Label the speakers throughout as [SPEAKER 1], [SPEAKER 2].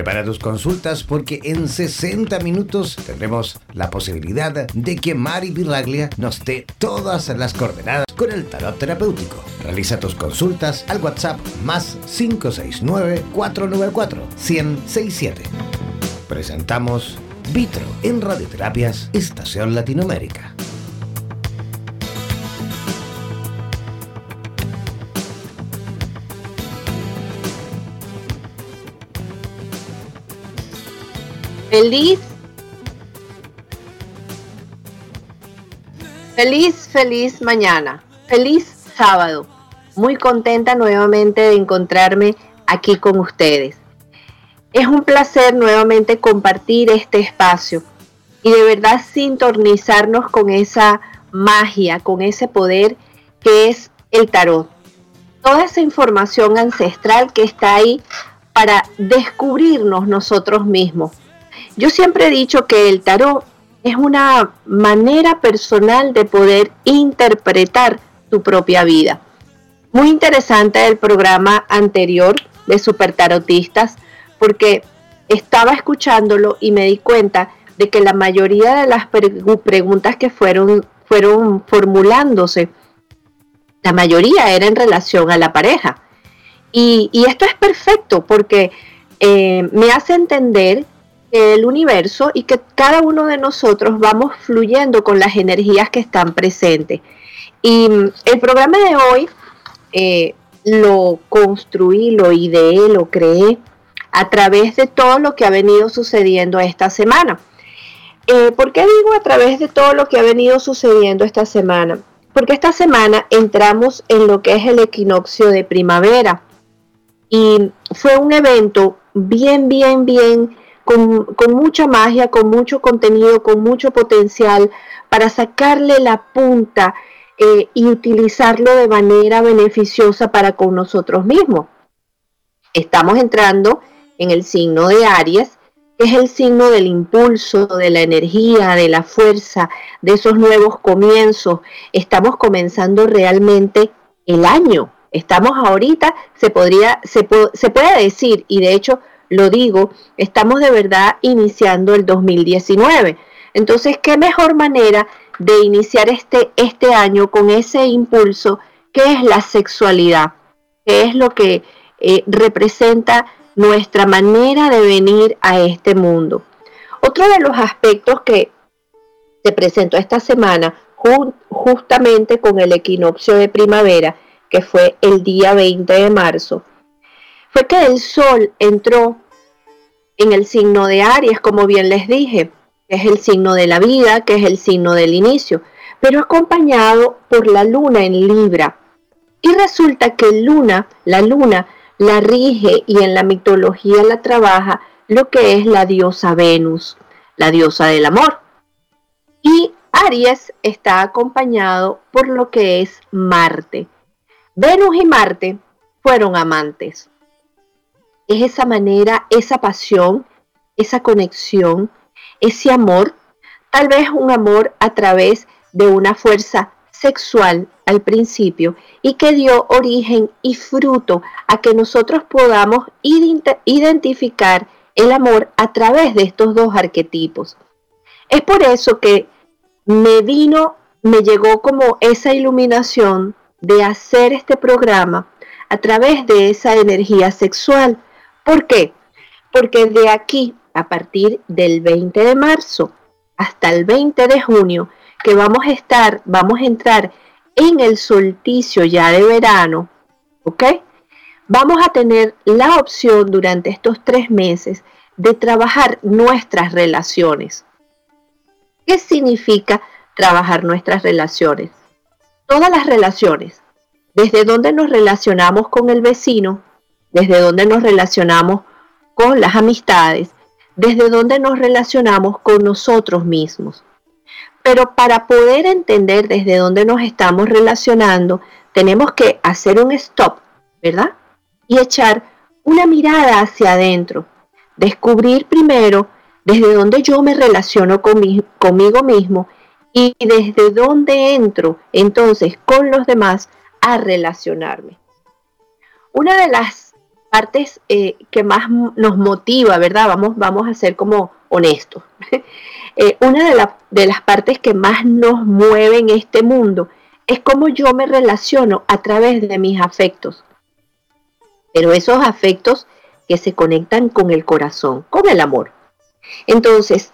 [SPEAKER 1] Prepara tus consultas porque en 60 minutos tendremos la posibilidad de que Mari Viraglia nos dé todas las coordenadas con el tarot terapéutico. Realiza tus consultas al WhatsApp más 569-494-1067. Presentamos Vitro en Radioterapias Estación Latinoamérica.
[SPEAKER 2] Feliz. Feliz, feliz mañana. Feliz sábado. Muy contenta nuevamente de encontrarme aquí con ustedes. Es un placer nuevamente compartir este espacio y de verdad sintonizarnos con esa magia, con ese poder que es el tarot. Toda esa información ancestral que está ahí para descubrirnos nosotros mismos yo siempre he dicho que el tarot es una manera personal de poder interpretar tu propia vida. Muy interesante el programa anterior de Super Tarotistas porque estaba escuchándolo y me di cuenta de que la mayoría de las preguntas que fueron, fueron formulándose, la mayoría era en relación a la pareja. Y, esto es perfecto porque eh, me hace entender el universo y que cada uno de nosotros vamos fluyendo con las energías que están presentes. Y mm, el programa de hoy eh, lo construí, lo ideé, lo creé a través de todo lo que ha venido sucediendo esta semana. Eh, ¿Por qué digo a través de todo lo que ha venido sucediendo esta semana? Porque esta semana entramos en lo que es el equinoccio de primavera y fue un evento bien, bien, bien con, mucha magia, con mucho contenido, con mucho potencial para sacarle la punta eh, y utilizarlo de manera beneficiosa para con nosotros mismos. Estamos entrando en el signo de Aries, que es el signo del impulso, de la energía, de la fuerza, de esos nuevos comienzos. Estamos comenzando realmente el año. Estamos ahorita, se podría, se, se puede decir, y de hecho lo digo, estamos de verdad iniciando el 2019. Entonces, ¿qué mejor manera de iniciar este, este año con ese impulso que es la sexualidad? Que es lo que eh, representa nuestra manera de venir a este mundo. Otro de los aspectos que se presentó esta semana, justamente con el equinoccio de primavera, que fue el día 20 de marzo, fue que el sol entró en el signo de Aries, como bien les dije, es el signo de la vida, que es el signo del inicio, pero acompañado por la luna en Libra. Y resulta que luna, la luna, la rige y en la mitología la trabaja lo que es la diosa Venus, la diosa del amor. Y Aries está acompañado por lo que es Marte. Venus y Marte fueron amantes es esa manera, esa pasión, esa conexión, ese amor, tal vez un amor a través de una fuerza sexual al principio y que dio origen y fruto a que nosotros podamos identificar el amor a través de estos dos arquetipos. Es por eso que me vino, me llegó como esa iluminación de hacer este programa a través de esa energía sexual, ¿Por qué? Porque de aquí, a partir del 20 de marzo hasta el 20 de junio, que vamos a estar, vamos a entrar en el solsticio ya de verano, ¿ok? Vamos a tener la opción durante estos tres meses de trabajar nuestras relaciones. ¿Qué significa trabajar nuestras relaciones? Todas las relaciones, desde donde nos relacionamos con el vecino, desde donde nos relacionamos con las amistades, desde donde nos relacionamos con nosotros mismos. Pero para poder entender desde dónde nos estamos relacionando, tenemos que hacer un stop, ¿verdad? Y echar una mirada hacia adentro, descubrir primero desde dónde yo me relaciono conmigo mismo y desde dónde entro entonces con los demás a relacionarme. Una de las partes eh, que más nos motiva, ¿verdad? Vamos, vamos a ser como honestos. Eh, una de, de las partes que más nos mueve en este mundo es cómo yo me relaciono a través de mis afectos. Pero esos afectos que se conectan con el corazón, con el amor. Entonces,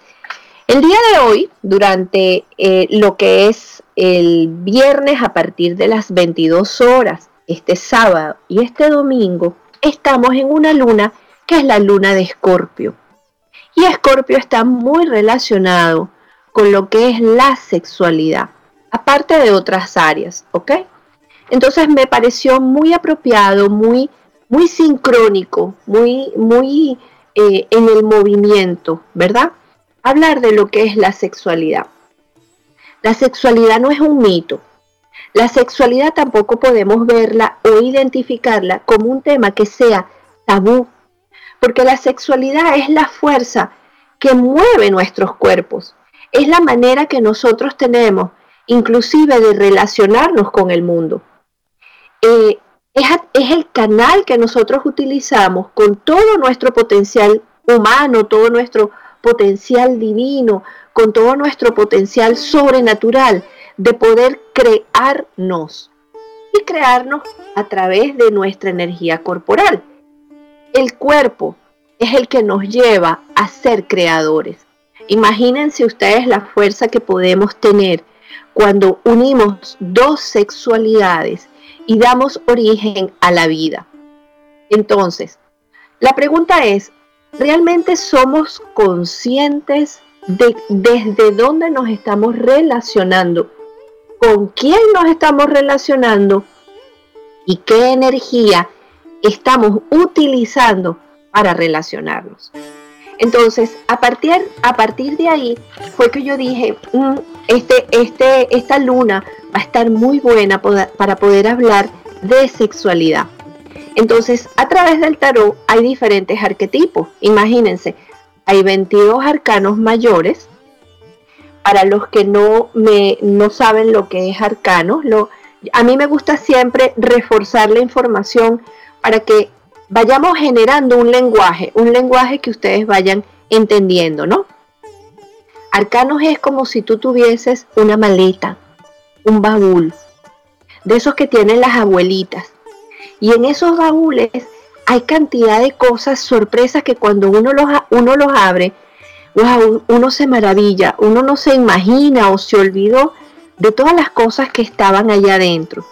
[SPEAKER 2] el día de hoy, durante eh, lo que es el viernes a partir de las 22 horas, este sábado y este domingo, estamos en una luna que es la luna de Escorpio. Y Escorpio está muy relacionado con lo que es la sexualidad, aparte de otras áreas, ¿ok? Entonces me pareció muy apropiado, muy, muy sincrónico, muy, muy eh, en el movimiento, ¿verdad? Hablar de lo que es la sexualidad. La sexualidad no es un mito. La sexualidad tampoco podemos verla o identificarla como un tema que sea tabú, porque la sexualidad es la fuerza que mueve nuestros cuerpos, es la manera que nosotros tenemos inclusive de relacionarnos con el mundo. Eh, es, el canal que nosotros utilizamos con todo nuestro potencial humano, todo nuestro potencial divino, con todo nuestro potencial sobrenatural de poder crearnos y crearnos a través de nuestra energía corporal. El cuerpo es el que nos lleva a ser creadores. Imagínense ustedes la fuerza que podemos tener cuando unimos dos sexualidades y damos origen a la vida. Entonces, la pregunta es, ¿realmente somos conscientes de desde dónde nos estamos relacionando? ¿Con quién nos estamos relacionando? ¿Y qué energía estamos utilizando para relacionarnos? Entonces, a partir, a partir de ahí fue que yo dije, mm, este, este, esta luna va a estar muy buena para poder hablar de sexualidad. Entonces, a través del tarot hay diferentes arquetipos. Imagínense, hay 22 arcanos mayores. Para los que no, me, no saben lo que es arcano, lo, a mí me gusta siempre reforzar la información para que vayamos generando un lenguaje, un lenguaje que ustedes vayan entendiendo, ¿no? Arcanos es como si tú tuvieses una maleta, un baúl, de esos que tienen las abuelitas. Y en esos baúles hay cantidad de cosas, sorpresas que cuando uno los, uno los abre, uno se maravilla, uno no se imagina o se olvidó de todas las cosas que estaban allá adentro.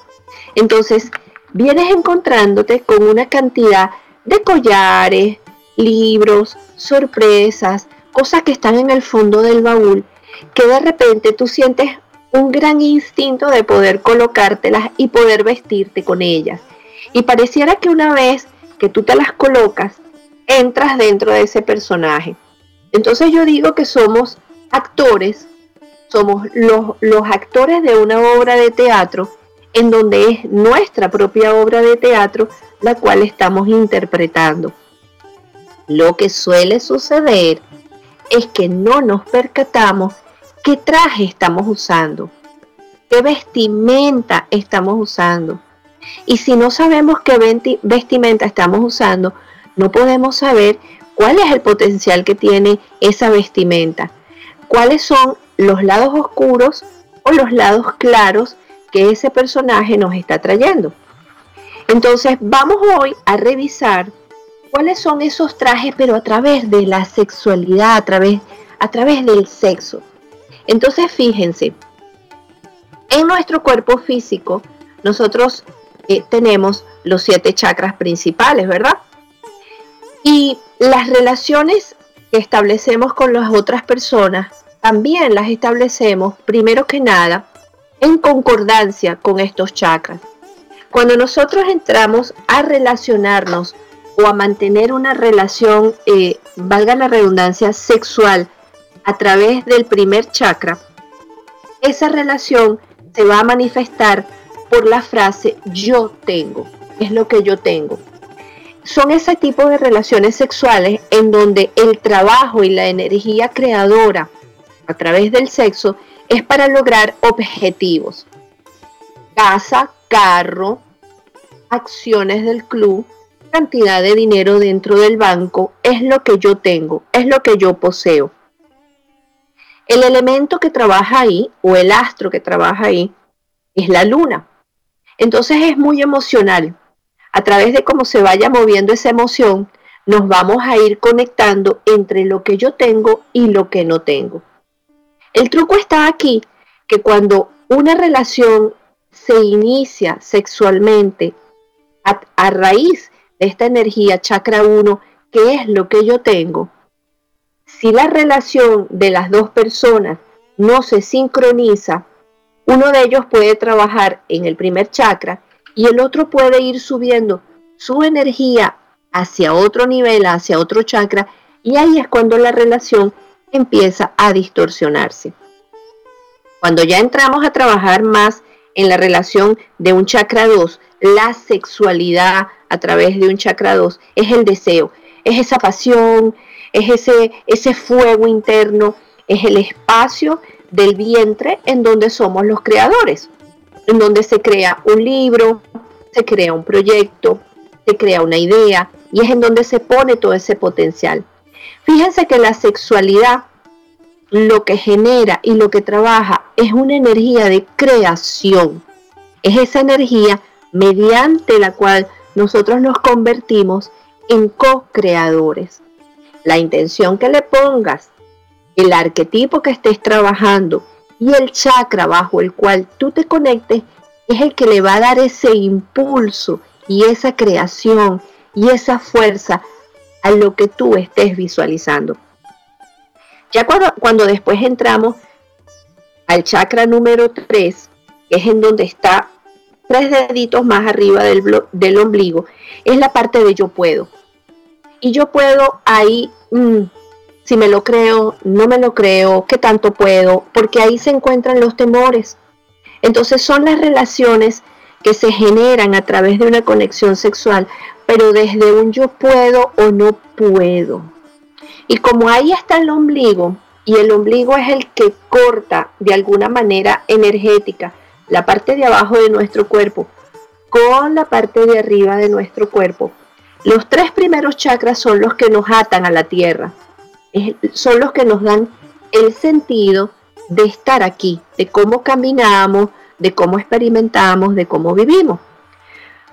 [SPEAKER 2] Entonces, vienes encontrándote con una cantidad de collares, libros, sorpresas, cosas que están en el fondo del baúl, que de repente tú sientes un gran instinto de poder colocártelas y poder vestirte con ellas. Y pareciera que una vez que tú te las colocas, entras dentro de ese personaje. Entonces yo digo que somos actores, somos los, los actores de una obra de teatro en donde es nuestra propia obra de teatro la cual estamos interpretando. Lo que suele suceder es que no nos percatamos qué traje estamos usando, qué vestimenta estamos usando. Y si no sabemos qué vestimenta estamos usando, no podemos saber cuál es el potencial que tiene esa vestimenta, cuáles son los lados oscuros o los lados claros que ese personaje nos está trayendo. Entonces vamos hoy a revisar cuáles son esos trajes, pero a través de la sexualidad, a través, a través del sexo. Entonces fíjense, en nuestro cuerpo físico nosotros eh, tenemos los siete chakras principales, ¿verdad? Y las relaciones que establecemos con las otras personas también las establecemos, primero que nada, en concordancia con estos chakras. Cuando nosotros entramos a relacionarnos o a mantener una relación, eh, valga la redundancia, sexual a través del primer chakra, esa relación se va a manifestar por la frase yo tengo, es lo que yo tengo. Son ese tipo de relaciones sexuales en donde el trabajo y la energía creadora a través del sexo es para lograr objetivos. Casa, carro, acciones del club, cantidad de dinero dentro del banco es lo que yo tengo, es lo que yo poseo. El elemento que trabaja ahí o el astro que trabaja ahí es la luna. Entonces es muy emocional. A través de cómo se vaya moviendo esa emoción, nos vamos a ir conectando entre lo que yo tengo y lo que no tengo. El truco está aquí, que cuando una relación se inicia sexualmente a, raíz de esta energía chakra 1, que es lo que yo tengo, si la relación de las dos personas no se sincroniza, uno de ellos puede trabajar en el primer chakra y el otro puede ir subiendo su energía hacia otro nivel, hacia otro chakra, y ahí es cuando la relación empieza a distorsionarse. Cuando ya entramos a trabajar más en la relación de un chakra 2, la sexualidad a través de un chakra 2 es el deseo, es esa pasión, es ese, ese fuego interno, es el espacio del vientre en donde somos los creadores, en donde se crea un libro, se crea un proyecto, se crea una idea y es en donde se pone todo ese potencial. Fíjense que la sexualidad lo que genera y lo que trabaja es una energía de creación. Es esa energía mediante la cual nosotros nos convertimos en co-creadores. La intención que le pongas, el arquetipo que estés trabajando y el chakra bajo el cual tú te conectes es el que le va a dar ese impulso y esa creación y esa fuerza a lo que tú estés visualizando. Ya cuando, cuando después entramos al chakra número 3, que es en donde está tres deditos más arriba del, del ombligo, es la parte de yo puedo. Y yo puedo ahí, mm, si me lo creo, no me lo creo, qué tanto puedo, porque ahí se encuentran los temores. Entonces son las relaciones que se generan a través de una conexión sexual, pero desde un yo puedo o no puedo. Y como ahí está el ombligo, y el ombligo es el que corta de alguna manera energética la parte de abajo de nuestro cuerpo con la parte de arriba de nuestro cuerpo. Los tres primeros chakras son los que nos atan a la tierra, son los que nos dan el sentido de estar aquí, de cómo caminamos, de cómo experimentamos, de cómo vivimos.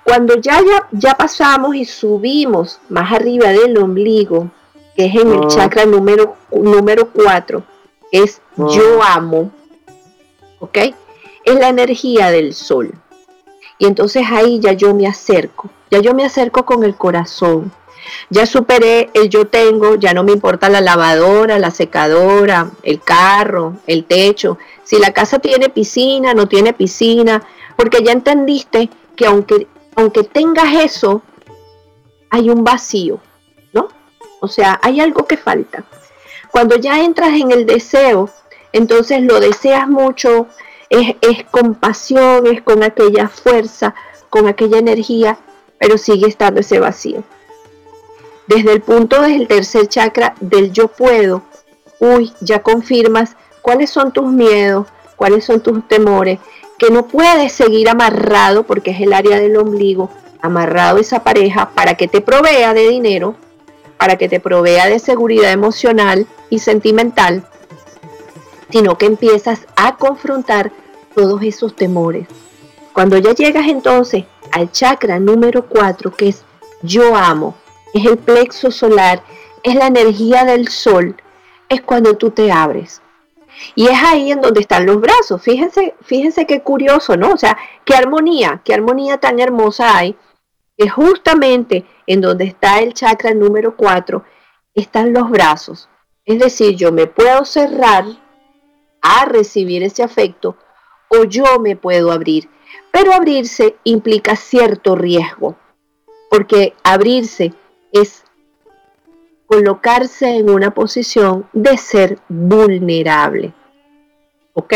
[SPEAKER 2] Cuando ya, ya, ya pasamos y subimos más arriba del ombligo, que es en el ah. chakra número, número 4, es ah. yo amo, ¿ok? Es la energía del sol. Y entonces ahí ya yo me acerco, ya yo me acerco con el corazón. Ya superé el yo tengo, ya no me importa la lavadora, la secadora, el carro, el techo, si la casa tiene piscina, no tiene piscina, porque ya entendiste que aunque, aunque tengas eso, hay un vacío, ¿no? O sea, hay algo que falta. Cuando ya entras en el deseo, entonces lo deseas mucho, es, es con pasión, es con aquella fuerza, con aquella energía, pero sigue estando ese vacío. Desde el punto del tercer chakra del yo puedo, uy, ya confirmas cuáles son tus miedos, cuáles son tus temores, que no puedes seguir amarrado, porque es el área del ombligo, amarrado esa pareja para que te provea de dinero, para que te provea de seguridad emocional y sentimental, sino que empiezas a confrontar todos esos temores. Cuando ya llegas entonces al chakra número 4, que es yo amo, es el plexo solar, es la energía del sol, es cuando tú te abres. Y es ahí en donde están los brazos. Fíjense, fíjense qué curioso, ¿no? O sea, qué armonía, qué armonía tan hermosa hay, que justamente en donde está el chakra número 4 están los brazos. Es decir, yo me puedo cerrar a recibir ese afecto o yo me puedo abrir. Pero abrirse implica cierto riesgo, porque abrirse es colocarse en una posición de ser vulnerable. ¿Ok?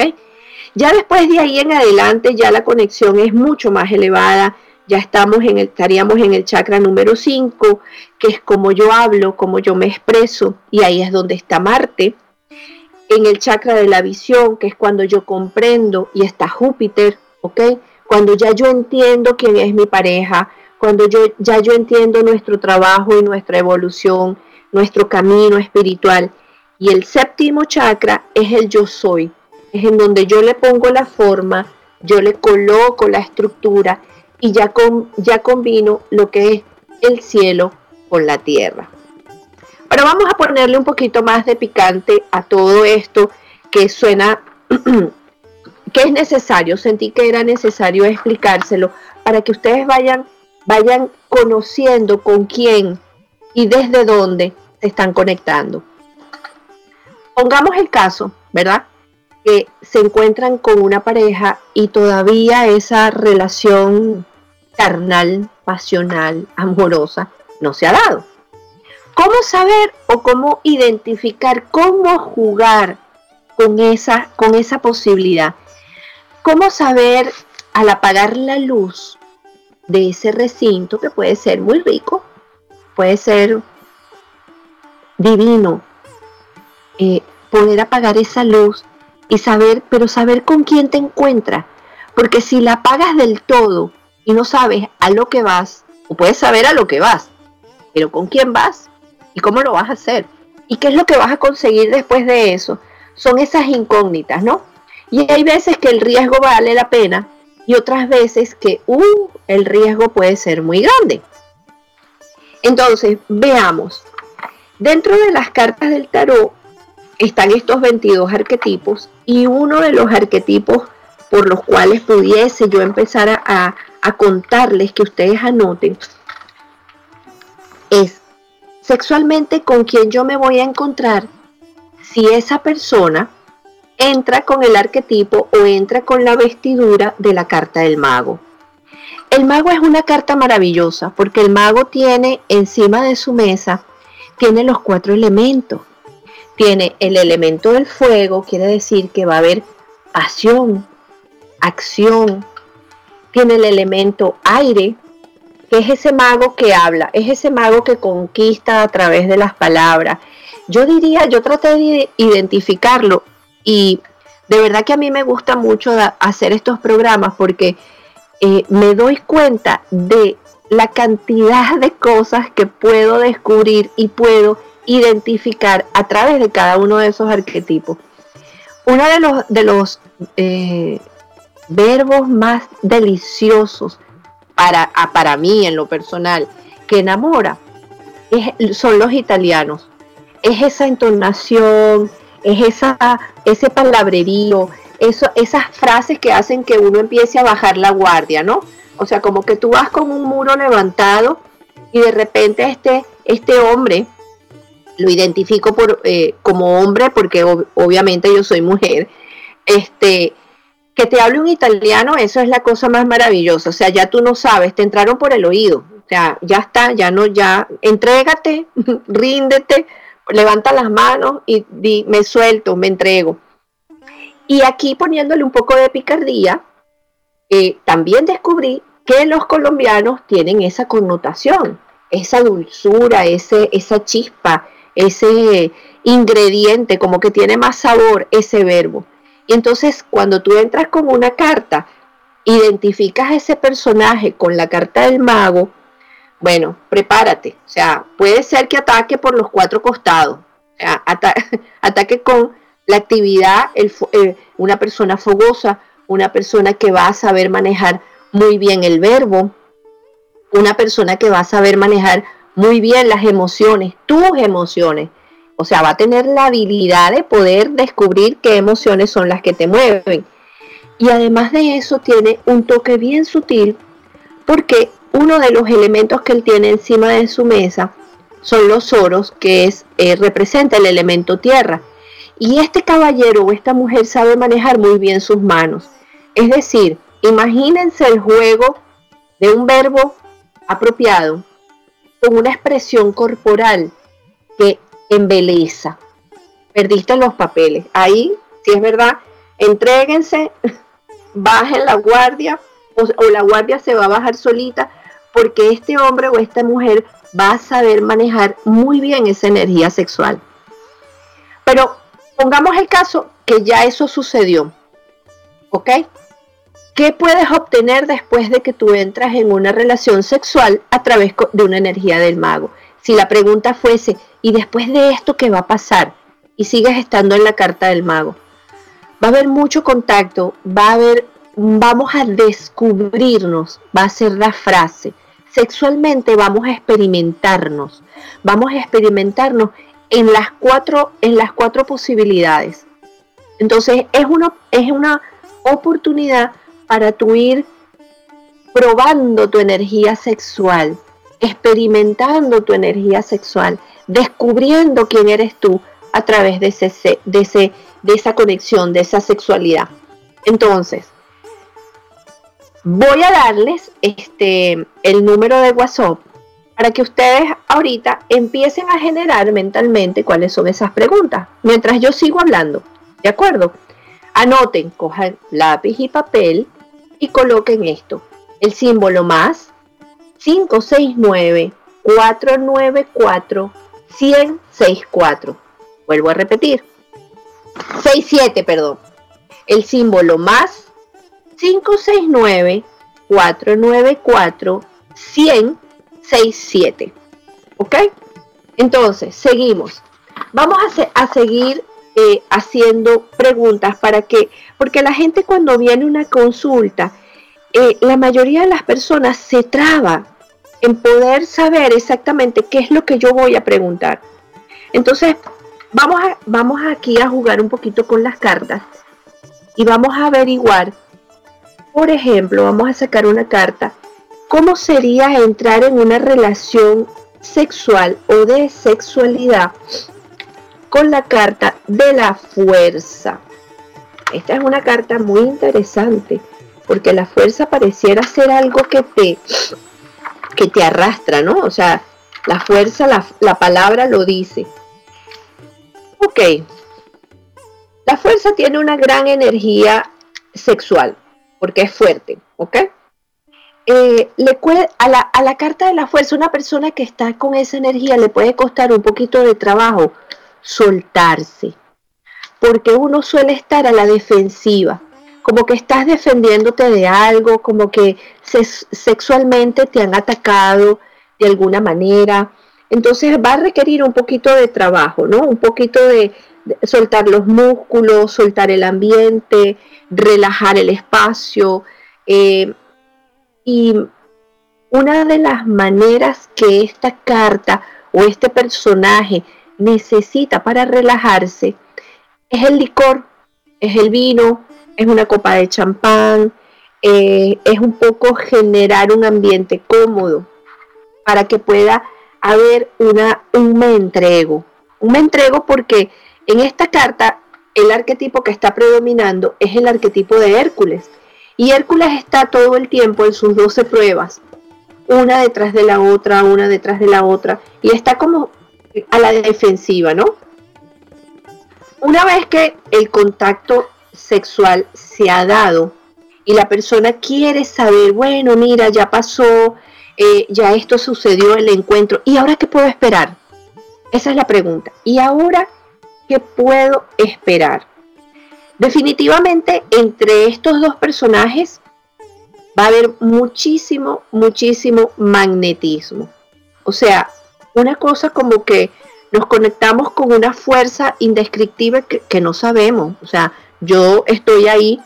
[SPEAKER 2] Ya después de ahí en adelante ya la conexión es mucho más elevada. Ya estamos en el, estaríamos en el chakra número 5, que es como yo hablo, como yo me expreso, y ahí es donde está Marte. En el chakra de la visión, que es cuando yo comprendo, y está Júpiter, ¿ok? Cuando ya yo entiendo quién es mi pareja, cuando yo ya yo entiendo nuestro trabajo y nuestra evolución, nuestro camino espiritual. Y el séptimo chakra es el yo soy, es en donde yo le pongo la forma, yo le coloco la estructura y ya, con, ya combino lo que es el cielo con la tierra. Pero vamos a ponerle un poquito más de picante a todo esto que suena, que es necesario, sentí que era necesario explicárselo para que ustedes vayan, vayan conociendo con quién y desde dónde se están conectando. Pongamos el caso, ¿verdad? Que se encuentran con una pareja y todavía esa relación carnal, pasional, amorosa, no se ha dado. ¿Cómo saber o cómo identificar, cómo jugar con esa, con esa posibilidad? ¿Cómo saber al apagar la luz de ese recinto que puede ser muy rico, puede ser divino, eh, poder apagar esa luz y saber, pero saber con quién te encuentras? Porque si la apagas del todo y no sabes a lo que vas, o puedes saber a lo que vas, pero con quién vas y cómo lo vas a hacer y qué es lo que vas a conseguir después de eso, son esas incógnitas, ¿no? Y hay veces que el riesgo vale la pena y otras veces que uh, el riesgo puede ser muy grande. Entonces, veamos. Dentro de las cartas del tarot están estos 22 arquetipos y uno de los arquetipos por los cuales pudiese yo empezar a, a contarles que ustedes anoten es sexualmente con quien yo me voy a encontrar si esa persona entra con el arquetipo o entra con la vestidura de la carta del mago. El mago es una carta maravillosa porque el mago tiene encima de su mesa, tiene los cuatro elementos. Tiene el elemento del fuego, quiere decir que va a haber pasión, acción, tiene el elemento aire, que es ese mago que habla, es ese mago que conquista a través de las palabras. Yo diría, yo traté de identificarlo y de verdad que a mí me gusta mucho hacer estos programas porque eh, me doy cuenta de la cantidad de cosas que puedo descubrir y puedo identificar a través de cada uno de esos arquetipos. Uno de los, de los eh, verbos más deliciosos para, para mí en lo personal que enamora son los italianos. Es esa entonación, es esa, ese palabrerío, eso, esas frases que hacen que uno empiece a bajar la guardia, ¿no? O sea, como que tú vas con un muro levantado y de repente este, este hombre, lo identifico por, eh, como hombre porque obviamente yo soy mujer, este, que te hable un italiano, eso es la cosa más maravillosa. O sea, ya tú no sabes, te entraron por el oído. O sea, ya está, ya no, ya, entrégate, ríndete, levanta las manos y di, me suelto, me entrego. Y aquí poniéndole un poco de picardía, eh, también descubrí que los colombianos tienen esa connotación, esa dulzura, ese, esa chispa, ese ingrediente, como que tiene más sabor ese verbo. Y entonces cuando tú entras con una carta, identificas a ese personaje con la carta del mago, bueno, prepárate. O sea, puede ser que ataque por los cuatro costados. O sea, ataque con la actividad, eh, una persona fogosa, una persona que va a saber manejar muy bien el verbo, una persona que va a saber manejar muy bien las emociones, tus emociones. O sea, va a tener la habilidad de poder descubrir qué emociones son las que te mueven. Y además de eso tiene un toque bien sutil porque uno de los elementos que él tiene encima de su mesa son los oros, que es, eh, representa el elemento tierra. Y este caballero o esta mujer sabe manejar muy bien sus manos. Es decir, imagínense el juego de un verbo apropiado con una expresión corporal que embeleza. Perdiste los papeles. Ahí, si es verdad, entréguense, bajen la guardia o, la guardia se va a bajar solita porque este hombre o esta mujer va a saber manejar muy bien esa energía sexual. Pero pongamos el caso que ya eso sucedió. ¿Ok? ¿Qué puedes obtener después de que tú entras en una relación sexual a través de una energía del mago? Si la pregunta fuese, ¿y después de esto qué va a pasar? Y sigues estando en la carta del mago. Va a haber mucho contacto, va a haber, vamos a descubrirnos, va a ser la frase. Sexualmente vamos a experimentarnos, vamos a experimentarnos en las cuatro, en las cuatro posibilidades. Entonces es una, es una oportunidad para tu ir probando tu energía sexual, experimentando tu energía sexual, descubriendo quién eres tú a través de, ese, de, ese, de esa conexión, de esa sexualidad. Entonces, voy a darles este, el número de WhatsApp para que ustedes ahorita empiecen a generar mentalmente cuáles son esas preguntas, mientras yo sigo hablando. ¿De acuerdo? Anoten, cojan lápiz y papel y coloquen esto. El símbolo más 569 494 164. Vuelvo a repetir. 67, perdón. El símbolo más 569 494 167. ¿Ok? Entonces, seguimos. Vamos a, a seguir eh, haciendo preguntas para que, porque la gente cuando viene una consulta, eh, la mayoría de las personas se traba en poder saber exactamente qué es lo que yo voy a preguntar. Entonces, vamos, vamos aquí a jugar un poquito con las cartas y vamos a averiguar, por ejemplo, vamos a sacar una carta, cómo sería entrar en una relación sexual o de sexualidad con la carta de la fuerza. Esta es una carta muy interesante porque la fuerza pareciera ser algo que te, que te arrastra, ¿no? O sea, la fuerza, la, la palabra lo dice. Ok, la fuerza tiene una gran energía sexual porque es fuerte, ¿ok? Eh, le a, la, a la carta de la fuerza, una persona que está con esa energía le puede costar un poquito de trabajo soltarse, porque uno suele estar a la defensiva, como que estás defendiéndote de algo, como que sexualmente te han atacado de alguna manera. Entonces va a requerir un poquito de trabajo, ¿no? Un poquito de, soltar los músculos, soltar el ambiente, relajar el espacio. Eh, y una de las maneras que esta carta o este personaje necesita para relajarse es el licor, es el vino, es una copa de champán, eh, es un poco generar un ambiente cómodo para que pueda haber una, un me entrego. Un me entrego porque en esta carta el arquetipo que está predominando es el arquetipo de Hércules. Y Hércules está todo el tiempo en sus 12 pruebas, una detrás de la otra, una detrás de la otra, y está como a la defensiva, ¿no? Una vez que el contacto sexual se ha dado y la persona quiere saber, bueno, mira, ya pasó, eh, ya esto sucedió, el encuentro, ¿y ahora qué puedo esperar? Esa es la pregunta. ¿Y ahora qué puedo esperar? Definitivamente entre estos dos personajes va a haber muchísimo, muchísimo magnetismo. O sea, una cosa como que nos conectamos con una fuerza indescriptible que, no sabemos. O sea, yo estoy ahí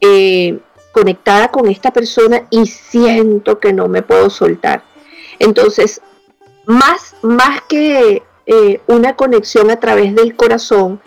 [SPEAKER 2] eh, conectada con esta persona y siento que no me puedo soltar. Entonces, más, más que eh, una conexión a través del corazón,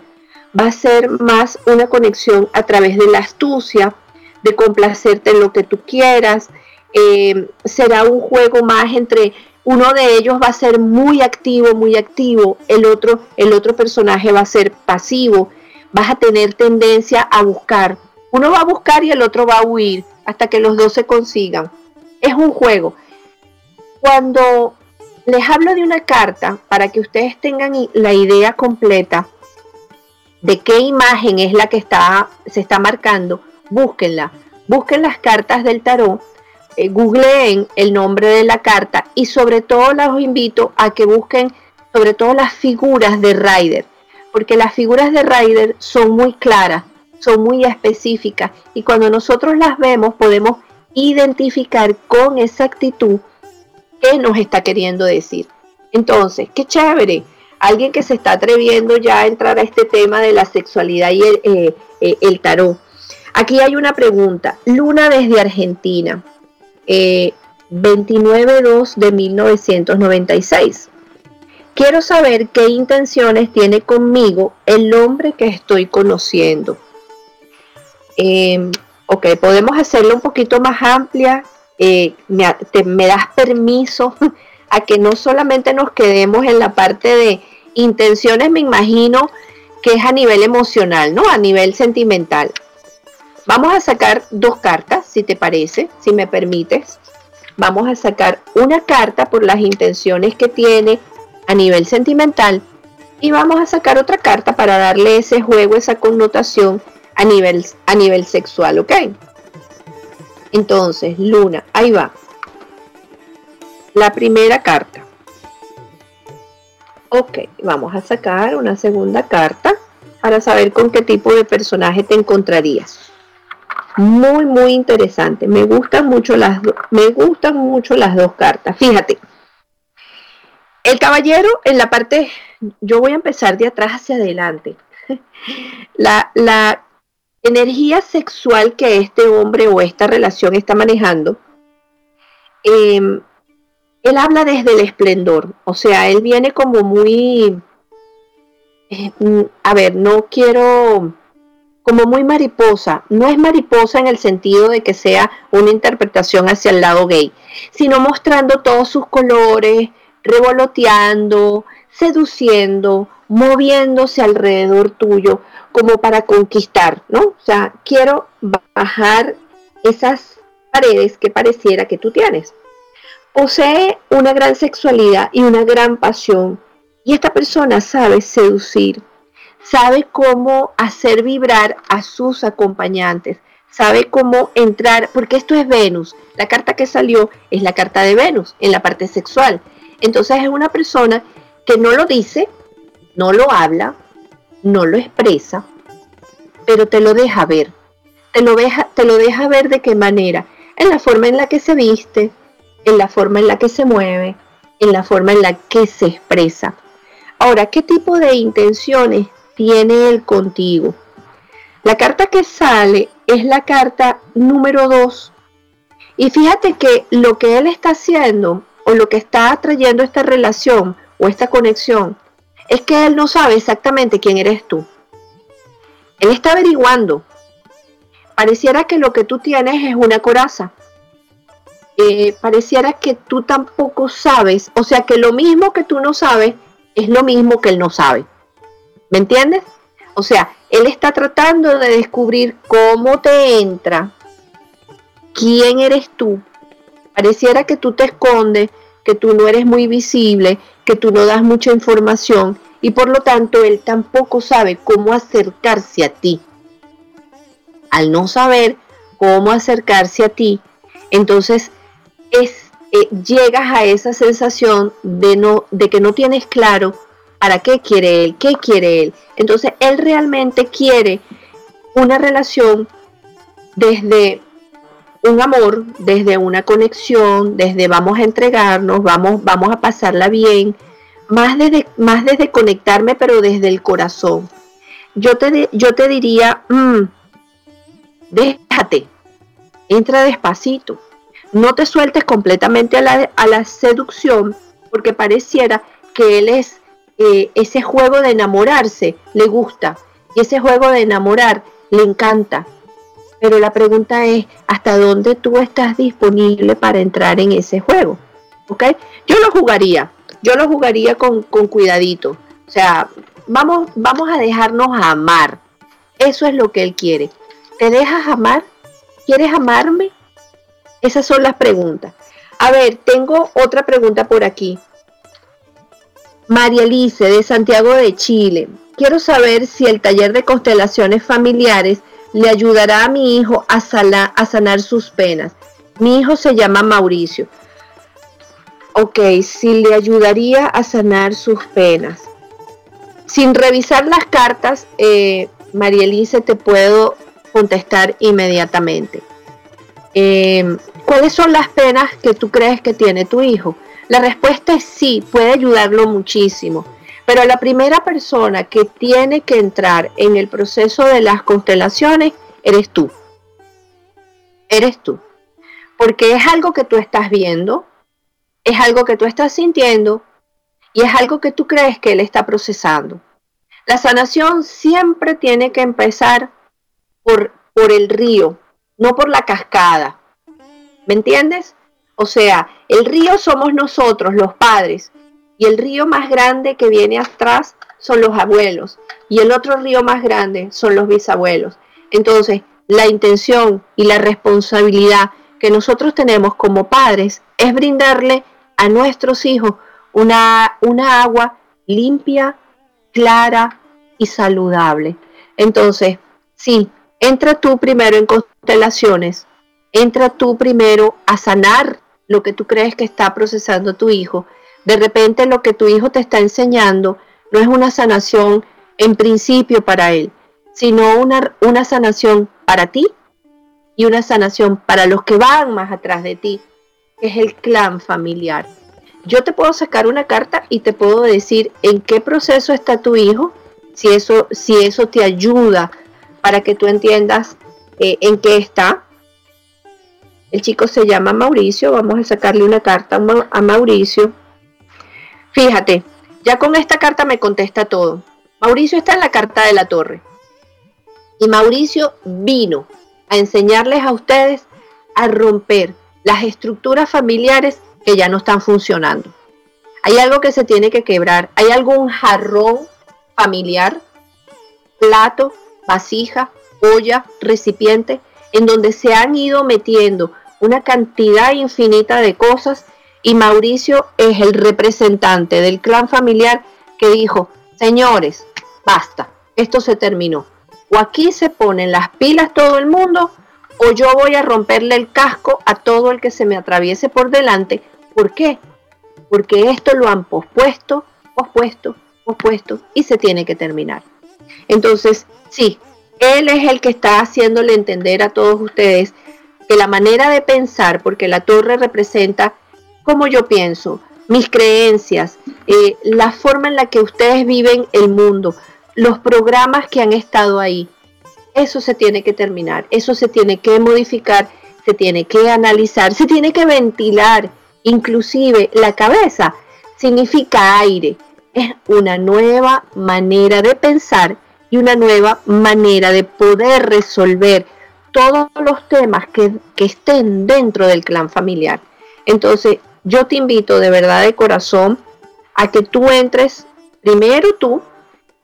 [SPEAKER 2] va a ser más una conexión a través de la astucia, de complacerte en lo que tú quieras. Eh, será un juego más entre uno de ellos va a ser muy activo, muy activo, el otro, el otro personaje va a ser pasivo, vas a tener tendencia a buscar. Uno va a buscar y el otro va a huir hasta que los dos se consigan. Es un juego. Cuando les hablo de una carta, para que ustedes tengan la idea completa de qué imagen es la que está, se está marcando, búsquenla. Busquen las cartas del tarot eh, googleen el nombre de la carta y sobre todo los invito a que busquen sobre todo las figuras de Rider, porque las figuras de Rider son muy claras son muy específicas y cuando nosotros las vemos podemos identificar con exactitud qué nos está queriendo decir. Entonces, qué chévere, alguien que se está atreviendo ya a entrar a este tema de la sexualidad y el, eh, eh, tarot. Aquí hay una pregunta. Luna desde Argentina, 29-2 eh, de 1996. Quiero saber qué intenciones tiene conmigo el hombre que estoy conociendo. Em, ok, podemos hacerlo un poquito más amplia. Eh, me, me das permiso a que no solamente nos quedemos en la parte de intenciones, me imagino que es a nivel emocional, ¿no? A nivel sentimental. Vamos a sacar dos cartas, si te parece, si me permites. Vamos a sacar una carta por las intenciones que tiene a nivel sentimental y vamos a sacar otra carta para darle ese juego, esa connotación a nivel, a nivel sexual, ¿ok? Entonces, Luna, ahí va. La primera carta. Ok, vamos a sacar una segunda carta para saber con qué tipo de personaje te encontrarías. Muy, muy interesante. Me gustan mucho las, me gustan mucho las dos cartas. Fíjate, el caballero en la parte, yo voy a empezar de atrás hacia adelante. La, la energía sexual que este hombre o esta relación está manejando, em, él habla desde el esplendor, o sea, él viene como muy, eh, mm, a ver, no quiero, como muy mariposa, no es mariposa en el sentido de que sea una interpretación hacia el lado gay, sino mostrando todos sus colores, revoloteando, seduciendo, moviéndose alrededor tuyo como para conquistar, ¿no? O sea, quiero bajar esas paredes que pareciera que tú tienes. Posee una gran sexualidad y una gran pasión y esta persona sabe seducir, sabe cómo hacer vibrar a sus acompañantes, sabe cómo entrar, porque esto es Venus. La carta que salió es la carta de Venus en la parte sexual. Entonces es una persona que no lo dice, no lo habla, no lo expresa, pero te lo deja ver. Te lo deja, te lo deja ver de qué manera. En la forma en la que se viste, en la forma en la que se mueve, en la forma en la que se expresa. Ahora, ¿qué tipo de intenciones tiene él contigo? La carta que sale es la carta número 2. Y fíjate que lo que él está haciendo o lo que está trayendo esta relación o esta conexión es que él no sabe exactamente quién eres tú. Él está averiguando. Pareciera que lo que tú tienes es una coraza. Eh, pareciera que tú tampoco sabes, o sea que lo mismo que tú no sabes es lo mismo que él no sabe. ¿Me entiendes? O sea, él está tratando de descubrir cómo te entra, quién eres tú. Pareciera que tú te escondes, que tú no eres muy visible, que tú no das mucha información y por lo tanto él tampoco sabe cómo acercarse a ti. Al no saber cómo acercarse a ti, entonces es, eh, llegas a esa sensación de, no, de que no tienes claro para qué quiere él, qué quiere él. Entonces él realmente quiere una relación desde un amor, desde una conexión, desde vamos a entregarnos, vamos, vamos a pasarla bien, más desde, más desde conectarme, pero desde el corazón. Yo te, yo te diría, mm, déjate, entra despacito, no te sueltes completamente a la, a la seducción, porque pareciera que él es eh, ese juego de enamorarse, le gusta, y ese juego de enamorar le encanta, pero la pregunta es, ¿hasta dónde tú estás disponible para entrar en ese juego? ¿Ok? Yo lo jugaría, yo lo jugaría con, cuidadito. O sea, vamos, vamos a dejarnos amar. Eso es lo que él quiere. ¿Te dejas amar? ¿Quieres amarme? Esas son las preguntas. A ver, tengo otra pregunta por aquí. María Alice de Santiago de Chile. Quiero saber si el taller de constelaciones familiares le ayudará a mi hijo a, a sanar sus penas. Mi hijo se llama Mauricio. Ok, si le ayudaría a sanar sus penas. Sin revisar las cartas, eh, María Elise, te puedo contestar inmediatamente. Eh, ¿Cuáles son las penas que tú crees que tiene tu hijo? La respuesta es sí, puede ayudarlo muchísimo. Pero la primera persona que tiene que entrar en el proceso de las constelaciones eres tú. Eres tú. Porque es algo que tú estás viendo, es algo que tú estás sintiendo y es algo que tú crees que él está procesando. La sanación siempre tiene que empezar por, por el río, no por la cascada. ¿Me entiendes? O sea, el río somos nosotros, los padres, y el río más grande que viene atrás son los abuelos, y el otro río más grande son los bisabuelos. Entonces, la intención y la responsabilidad que nosotros tenemos como padres es brindarle a nuestros hijos una, una agua limpia, clara y saludable. Entonces, sí, entra tú primero en constelaciones, entra tú primero a sanar lo que tú crees que está procesando tu hijo. De repente lo que tu hijo te está enseñando no es una sanación en principio para él, sino una, una sanación para ti y una sanación para los que van más atrás de ti, que es el clan familiar. Yo te puedo sacar una carta y te puedo decir en qué proceso está tu hijo, si eso, si eso te ayuda para que tú entiendas eh, en qué está. El chico se llama Mauricio, vamos a sacarle una carta a Mauricio. Fíjate, ya con esta carta me contesta todo. Mauricio está en la carta de la torre. Y Mauricio vino a enseñarles a ustedes a romper las estructuras familiares que ya no están funcionando. Hay algo que se tiene que quebrar. Hay algún jarrón familiar, plato, vasija, olla, recipiente, en donde se han ido metiendo una cantidad infinita de cosas y Mauricio es el representante del clan familiar que dijo, señores, basta, esto se terminó. O aquí se ponen las pilas todo el mundo o yo voy a romperle el casco a todo el que se me atraviese por delante. ¿Por qué? Porque esto lo han pospuesto, pospuesto, pospuesto y se tiene que terminar. Entonces, sí, él es el que está haciéndole entender a todos ustedes que la manera de pensar, porque la torre representa cómo yo pienso, mis creencias, eh, la forma en la que ustedes viven el mundo, los programas que han estado ahí, eso se tiene que terminar, eso se tiene que modificar, se tiene que analizar, se tiene que ventilar, inclusive la cabeza significa aire, es una nueva manera de pensar y una nueva manera de poder resolver todos los temas que, estén dentro del clan familiar. Entonces, yo te invito de verdad de corazón a que tú entres primero tú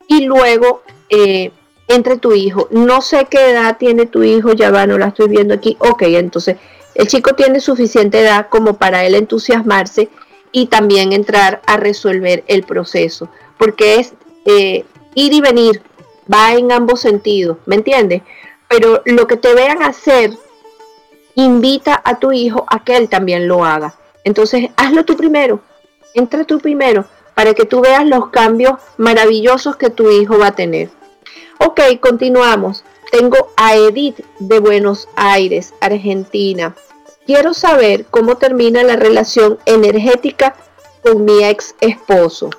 [SPEAKER 2] y luego eh, entre tu hijo. No sé qué edad tiene tu hijo, ya va, no la estoy viendo aquí. Ok, entonces el chico tiene suficiente edad como para él entusiasmarse y también entrar a resolver el proceso, porque es eh, ir y venir, va en ambos sentidos, ¿me entiendes? Pero lo que te vean hacer, invita a tu hijo a que él también lo haga. Entonces, hazlo tú primero, entra tú primero, para que tú veas los cambios maravillosos que tu hijo va a tener. Ok, continuamos. Tengo a Edith de Buenos Aires, Argentina. Quiero saber cómo termina la relación energética con mi ex esposo.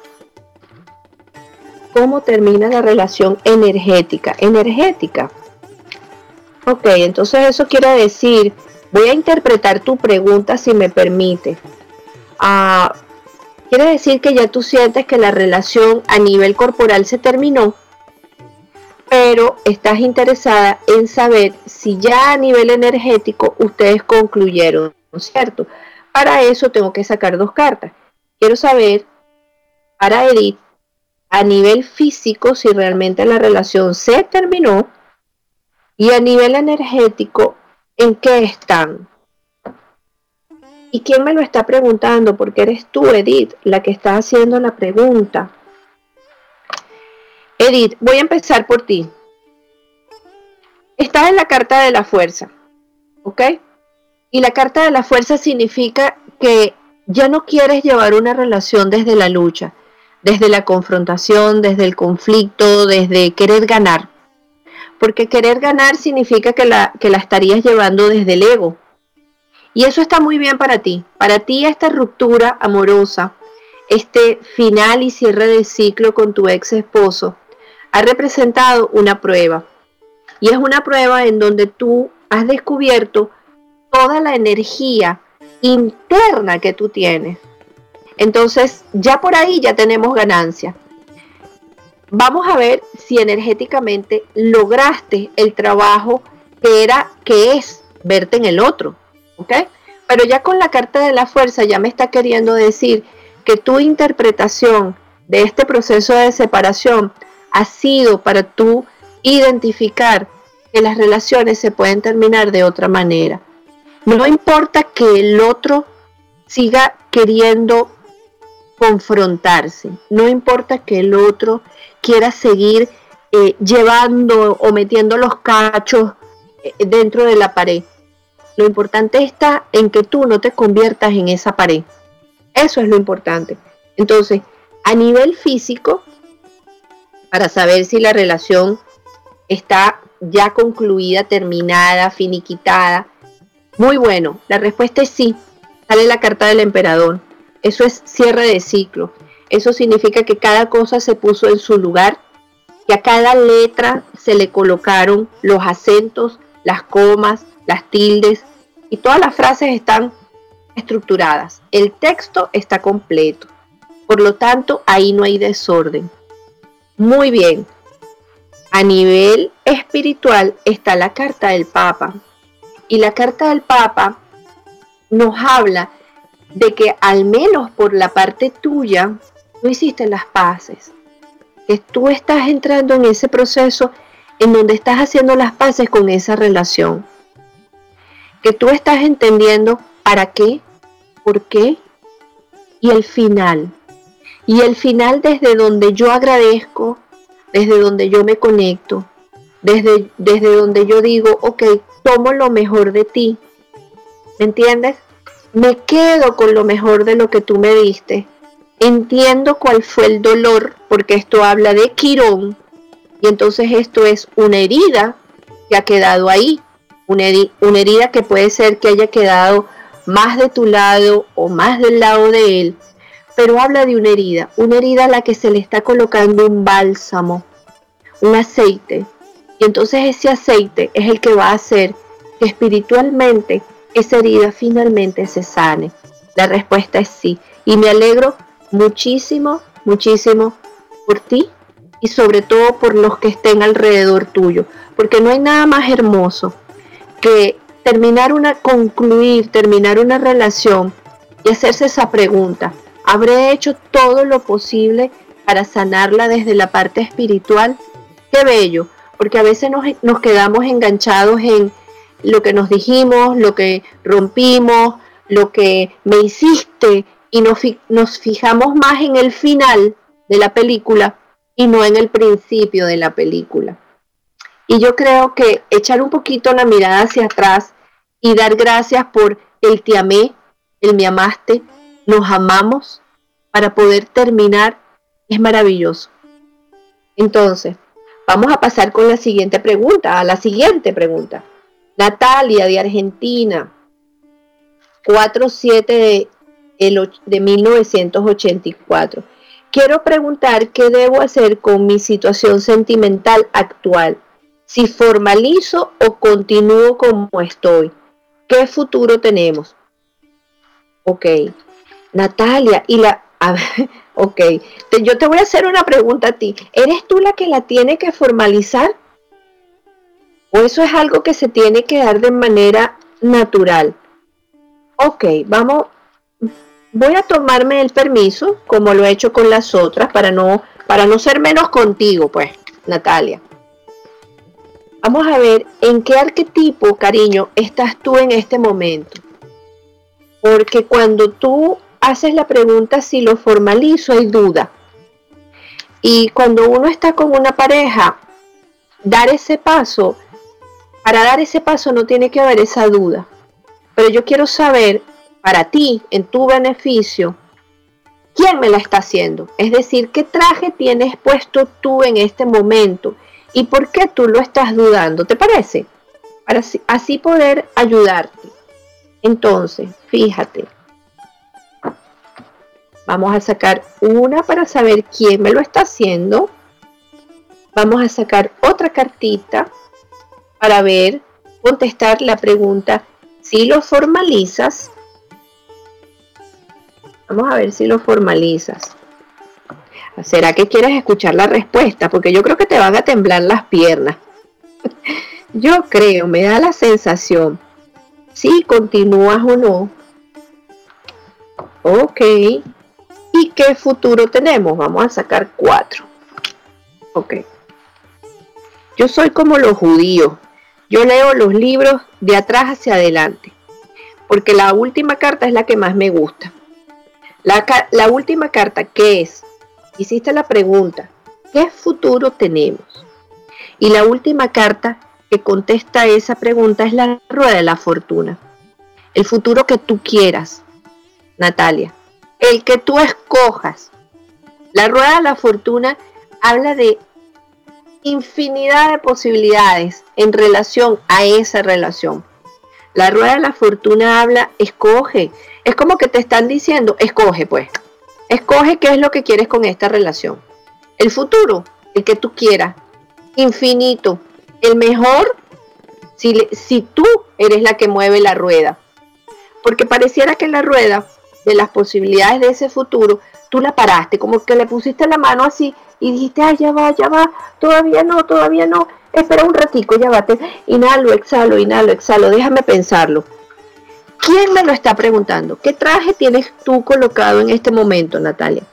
[SPEAKER 2] ¿Cómo termina la relación energética? Energética. Ok, entonces eso quiere decir, voy a interpretar tu pregunta si me permite. Ah, quiere decir que ya tú sientes que la relación a nivel corporal se terminó pero estás interesada en saber si ya a nivel energético ustedes concluyeron, ¿no es cierto? Para eso tengo que sacar dos cartas. Quiero saber para Edith a nivel físico si realmente la relación se terminó y a nivel energético en qué están. ¿Y quién me lo está preguntando? Porque eres tú, Edith, la que está haciendo la pregunta. Edith, voy a empezar por ti. Estás en la carta de la fuerza, ¿ok? Y la carta de la fuerza significa que ya no quieres llevar una relación desde la lucha, desde la confrontación, desde el conflicto, desde querer ganar. Porque querer ganar significa que la, que la estarías llevando desde el ego. Y eso está muy bien para ti. Para ti esta ruptura amorosa, este final y cierre de ciclo con tu ex esposo, ha representado una prueba. Y es una prueba en donde tú has descubierto toda la energía interna que tú tienes. Entonces, ya por ahí ya tenemos ganancia. Vamos a ver si energéticamente lograste el trabajo que era, que es verte en el otro. ¿ok? Pero ya con la carta de la fuerza ya me está queriendo decir que tu interpretación de este proceso de separación ha sido para tú identificar que las relaciones se pueden terminar de otra manera. No importa que el otro siga queriendo confrontarse, no importa que el otro quiera seguir eh, llevando o metiendo los cachos eh, dentro de la pared. Lo importante está en que tú no te conviertas en esa pared. Eso es lo importante. Entonces, a nivel físico, para saber si la relación está ya concluida, terminada, finiquitada, muy bueno. La respuesta es sí. Sale la carta del emperador. Eso es cierre de ciclo. Eso significa que cada cosa se puso en su lugar, que a cada letra se le colocaron los acentos, las comas, las tildes y todas las frases están estructuradas. El texto está completo. Por lo tanto, ahí no hay desorden. Muy bien. A nivel espiritual está la carta del Papa. Y la carta del Papa nos habla de que al menos por la parte tuya, hiciste las paces. Que tú estás entrando en ese proceso en donde estás haciendo las paces con esa relación que tú estás entendiendo para qué, por qué y el final. Y el final desde donde yo agradezco, desde donde yo me conecto, desde, desde donde yo digo, ok, tomo lo mejor de ti. ¿Me entiendes? Me quedo con lo mejor de lo que tú me diste. Entiendo cuál fue el dolor, porque esto habla de Quirón. Y entonces esto es una herida que ha quedado ahí una, herida que puede ser que haya quedado más de tu lado o más del lado de él, pero habla de una herida, una herida a la que se le está colocando un bálsamo, un aceite. Y entonces ese aceite es el que va a hacer que espiritualmente esa herida finalmente se sane. La respuesta es sí. Y me alegro muchísimo, muchísimo por ti y sobre todo por los que estén alrededor tuyo, porque no hay nada más hermoso que terminar una, concluir, terminar una relación y hacerse esa pregunta, ¿habré hecho todo lo posible para sanarla desde la parte espiritual? Qué bello, porque a veces nos, nos quedamos enganchados en lo que nos dijimos, lo que rompimos, lo que me hiciste y nos, nos fijamos más en el final de la película y no en el principio de la película. Y yo creo que echar un poquito la mirada hacia atrás y dar gracias por el te amé, el me amaste, nos amamos para poder terminar es maravilloso. Entonces, vamos a pasar con la siguiente pregunta, a la siguiente pregunta. Natalia de Argentina, 47 de, de 1984. Quiero preguntar qué debo hacer con mi situación sentimental actual si formalizo o continúo como estoy. ¿Qué futuro tenemos? Ok. Natalia, y la... ok. yo te voy a hacer una pregunta a ti. ¿Eres tú la que la tiene que formalizar? ¿O eso es algo que se tiene que dar de manera natural? Ok, vamos. Voy a tomarme el permiso, como lo he hecho con las otras, para no, para no ser menos contigo, pues, Natalia. Vamos a ver en qué arquetipo, cariño, estás tú en este momento. Porque cuando tú haces la pregunta si lo formalizo, hay duda. Y cuando uno está con una pareja, dar ese paso, para dar ese paso no tiene que haber esa duda. Pero yo quiero saber, para ti, en tu beneficio, quién me la está haciendo. Es decir, qué traje tienes puesto tú en este momento y por qué tú lo estás dudando, ¿te parece? Para así poder ayudarte. Entonces, fíjate, vamos a sacar una para saber quién me lo está haciendo. Vamos a sacar otra cartita para ver, contestar la pregunta si lo formalizas. Vamos a ver si lo formalizas. ¿Será que quieres escuchar la respuesta? Porque yo creo que te van a temblar las piernas. yo creo, me da la sensación. Si continúas o no. Ok. ¿Y qué futuro tenemos? Vamos a sacar cuatro. Ok. Yo soy como los judíos. Yo leo los libros de atrás hacia adelante. Porque la última carta es la que más me gusta. La, última carta, ¿qué es? hiciste la pregunta, ¿qué futuro tenemos? Y la última carta que contesta esa pregunta es la rueda de la fortuna. El futuro que tú quieras, Natalia. El que tú escojas. La rueda de la fortuna habla de infinidad de posibilidades en relación a esa relación. La rueda de la fortuna habla, escoge. Es como que te están diciendo, escoge pues. Escoge qué es lo que quieres con esta relación. El futuro, el que tú quieras, infinito, el mejor si, tú eres la que mueve la rueda. Porque pareciera que la rueda de las posibilidades de ese futuro, tú la paraste, como que le pusiste la mano así y dijiste, ay, ya va, ya va, todavía no, todavía no, espera un ratico, ya va, te, inhalo, exhalo, inhalo, exhalo, déjame pensarlo. ¿Quién me lo está preguntando? ¿Qué traje tienes tú colocado en este momento, Natalia?